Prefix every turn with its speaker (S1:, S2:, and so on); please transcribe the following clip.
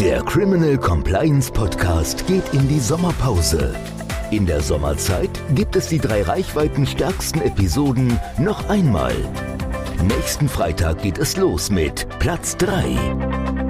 S1: Der Criminal Compliance Podcast geht in die Sommerpause. In der Sommerzeit gibt es die drei reichweitenstärksten Episoden noch einmal. Nächsten Freitag geht es los mit Platz 3.